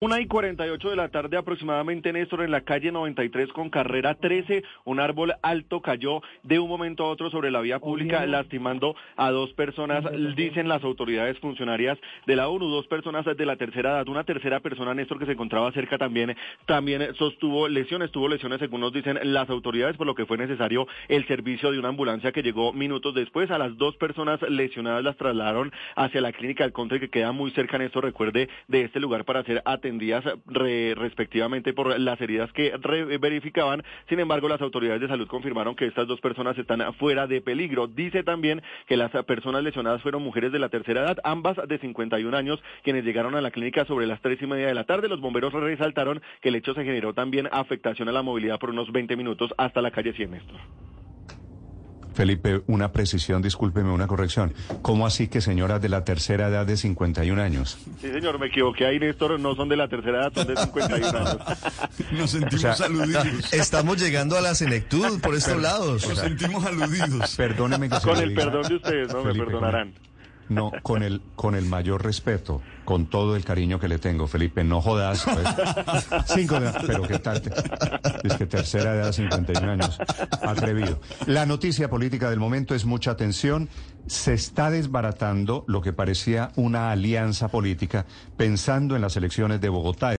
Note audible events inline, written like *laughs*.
Una y 48 de la tarde aproximadamente, Néstor, en la calle 93 con carrera 13, un árbol alto cayó de un momento a otro sobre la vía pública, lastimando a dos personas, dicen las autoridades funcionarias de la ONU, dos personas de la tercera edad, una tercera persona, Néstor, que se encontraba cerca también, también sostuvo lesiones, tuvo lesiones según nos dicen las autoridades, por lo que fue necesario el servicio de una ambulancia que llegó minutos después. A las dos personas lesionadas las trasladaron hacia la clínica del Conte, que queda muy cerca, Néstor, recuerde, de este lugar para ser atendido respectivamente por las heridas que verificaban. Sin embargo, las autoridades de salud confirmaron que estas dos personas están fuera de peligro. Dice también que las personas lesionadas fueron mujeres de la tercera edad, ambas de 51 años, quienes llegaron a la clínica sobre las tres y media de la tarde. Los bomberos resaltaron que el hecho se generó también afectación a la movilidad por unos 20 minutos hasta la calle Siemestro. Felipe, una precisión, discúlpeme, una corrección. ¿Cómo así que señoras de la tercera edad de 51 años? Sí, señor, me equivoqué ahí, Néstor, no son de la tercera edad, son de 51 años. *laughs* Nos sentimos *laughs* aludidos. Estamos llegando a la senectud por estos lados. Nos sentimos aludidos. Perdóneme que se Con el diga. perdón de ustedes, no Felipe, me perdonarán. No, con el, con el mayor respeto, con todo el cariño que le tengo, Felipe, no jodas. Pues. *laughs* Cinco de pero qué tal. Es que tercera edad, 51 años. Atrevido. La noticia política del momento es mucha atención. Se está desbaratando lo que parecía una alianza política pensando en las elecciones de Bogotá.